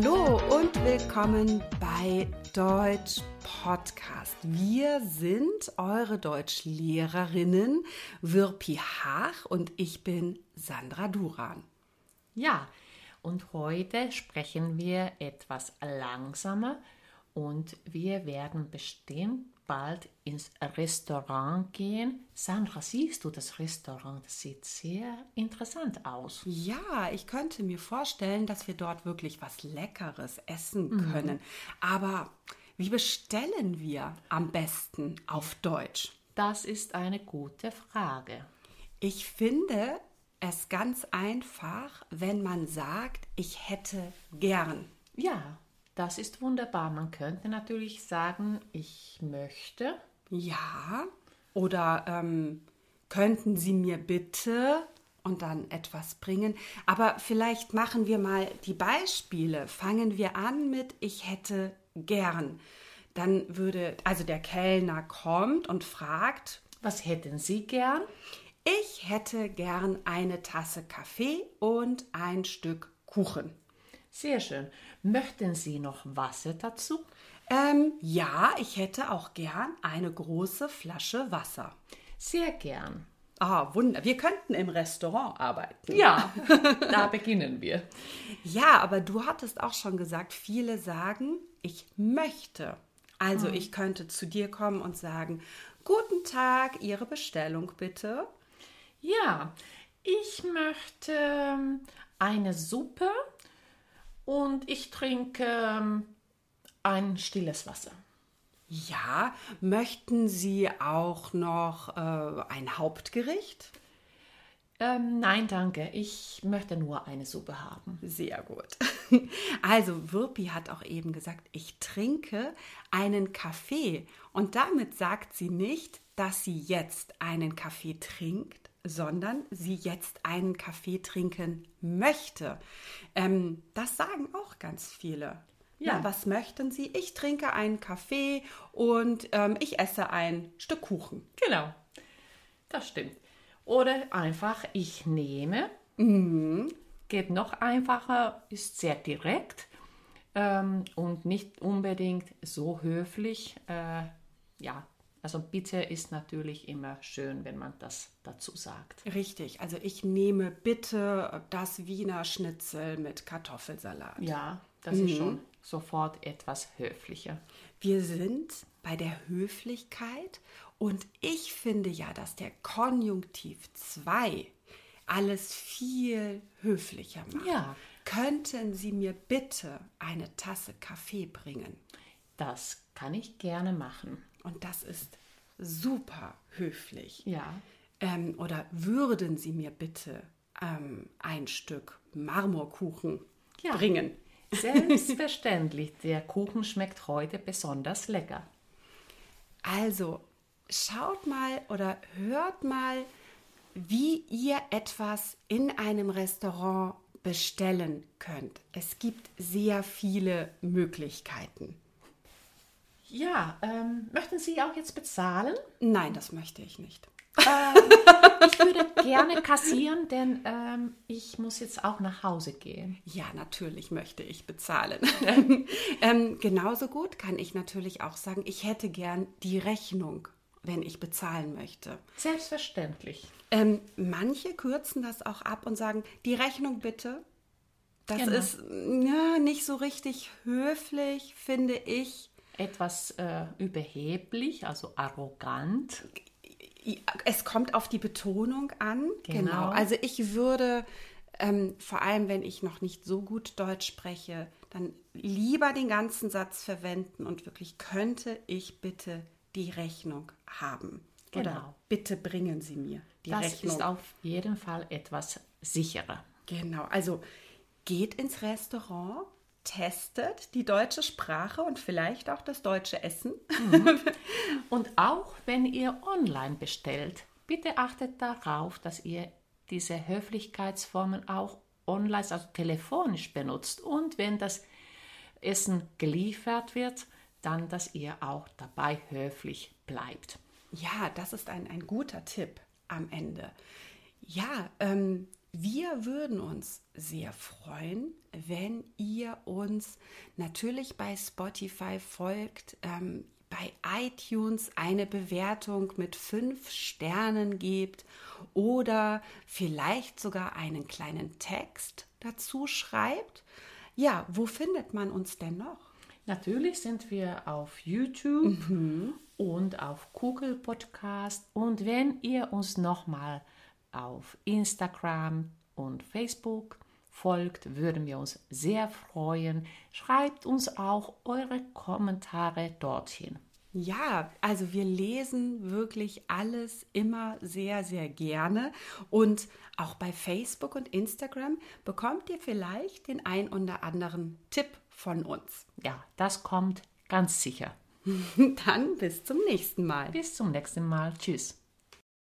Hallo und willkommen bei Deutsch Podcast. Wir sind eure Deutschlehrerinnen Wirpi Haag und ich bin Sandra Duran. Ja, und heute sprechen wir etwas langsamer und wir werden bestimmt bald ins Restaurant gehen. Sandra, siehst du das Restaurant? Das sieht sehr interessant aus. Ja, ich könnte mir vorstellen, dass wir dort wirklich was Leckeres essen können. Mhm. Aber wie bestellen wir am besten auf Deutsch? Das ist eine gute Frage. Ich finde es ganz einfach, wenn man sagt, ich hätte gern. Ja, das ist wunderbar. Man könnte natürlich sagen, ich möchte. Ja. Oder ähm, könnten Sie mir bitte und dann etwas bringen. Aber vielleicht machen wir mal die Beispiele. Fangen wir an mit ich hätte gern. Dann würde, also der Kellner kommt und fragt, was hätten Sie gern? Ich hätte gern eine Tasse Kaffee und ein Stück Kuchen. Sehr schön. Möchten Sie noch Wasser dazu? Ähm, ja, ich hätte auch gern eine große Flasche Wasser. Sehr gern. Ah, Wunder. Wir könnten im Restaurant arbeiten. Ja, da beginnen wir. Ja, aber du hattest auch schon gesagt, viele sagen, ich möchte. Also hm. ich könnte zu dir kommen und sagen, guten Tag, Ihre Bestellung bitte. Ja, ich möchte ähm, eine Suppe und ich trinke ähm, ein stilles Wasser. Ja, möchten Sie auch noch äh, ein Hauptgericht? Ähm, nein, danke. Ich möchte nur eine Suppe haben. Sehr gut. Also, Wirpi hat auch eben gesagt, ich trinke einen Kaffee. Und damit sagt sie nicht, dass sie jetzt einen Kaffee trinkt, sondern sie jetzt einen Kaffee trinken möchte. Ähm, das sagen auch ganz viele. Ja. Na, was möchten Sie? Ich trinke einen Kaffee und ähm, ich esse ein Stück Kuchen. Genau, das stimmt. Oder einfach, ich nehme. Mhm. Geht noch einfacher, ist sehr direkt ähm, und nicht unbedingt so höflich. Äh, ja, also bitte ist natürlich immer schön, wenn man das dazu sagt. Richtig, also ich nehme bitte das Wiener Schnitzel mit Kartoffelsalat. Ja, das mhm. ist schon sofort etwas höflicher. Wir sind bei der Höflichkeit und ich finde ja, dass der Konjunktiv 2 alles viel höflicher macht. Ja. Könnten Sie mir bitte eine Tasse Kaffee bringen? Das kann ich gerne machen. Und das ist super höflich. Ja. Ähm, oder würden Sie mir bitte ähm, ein Stück Marmorkuchen ja. bringen? Selbstverständlich, der Kuchen schmeckt heute besonders lecker. Also, schaut mal oder hört mal, wie ihr etwas in einem Restaurant bestellen könnt. Es gibt sehr viele Möglichkeiten. Ja, ähm, möchten Sie auch jetzt bezahlen? Nein, das möchte ich nicht. Ähm, ich würde gerne kassieren, denn ähm, ich muss jetzt auch nach Hause gehen. Ja, natürlich möchte ich bezahlen. ähm, genauso gut kann ich natürlich auch sagen, ich hätte gern die Rechnung, wenn ich bezahlen möchte. Selbstverständlich. Ähm, manche kürzen das auch ab und sagen, die Rechnung bitte. Das genau. ist ja, nicht so richtig höflich, finde ich etwas äh, überheblich, also arrogant. Es kommt auf die Betonung an. Genau. genau. Also ich würde, ähm, vor allem wenn ich noch nicht so gut Deutsch spreche, dann lieber den ganzen Satz verwenden und wirklich könnte ich bitte die Rechnung haben. Genau. Oder bitte bringen Sie mir die das Rechnung. Das ist auf jeden Fall etwas sicherer. Genau. Also geht ins Restaurant, testet die deutsche Sprache und vielleicht auch das deutsche Essen. Mhm. Und auch wenn ihr online bestellt, bitte achtet darauf, dass ihr diese Höflichkeitsformen auch online, also telefonisch benutzt. Und wenn das Essen geliefert wird, dann, dass ihr auch dabei höflich bleibt. Ja, das ist ein, ein guter Tipp am Ende. Ja, ähm, Wir würden uns sehr freuen, wenn ihr uns natürlich bei Spotify folgt, ähm, bei iTunes eine Bewertung mit fünf Sternen gebt oder vielleicht sogar einen kleinen Text dazu schreibt. Ja, wo findet man uns denn noch? Natürlich sind wir auf YouTube mhm. und auf Google Podcast. Und wenn ihr uns nochmal auf Instagram und Facebook folgt, würden wir uns sehr freuen. Schreibt uns auch eure Kommentare dorthin. Ja, also wir lesen wirklich alles immer sehr, sehr gerne. Und auch bei Facebook und Instagram bekommt ihr vielleicht den ein oder anderen Tipp von uns. Ja, das kommt ganz sicher. Dann bis zum nächsten Mal. Bis zum nächsten Mal. Tschüss.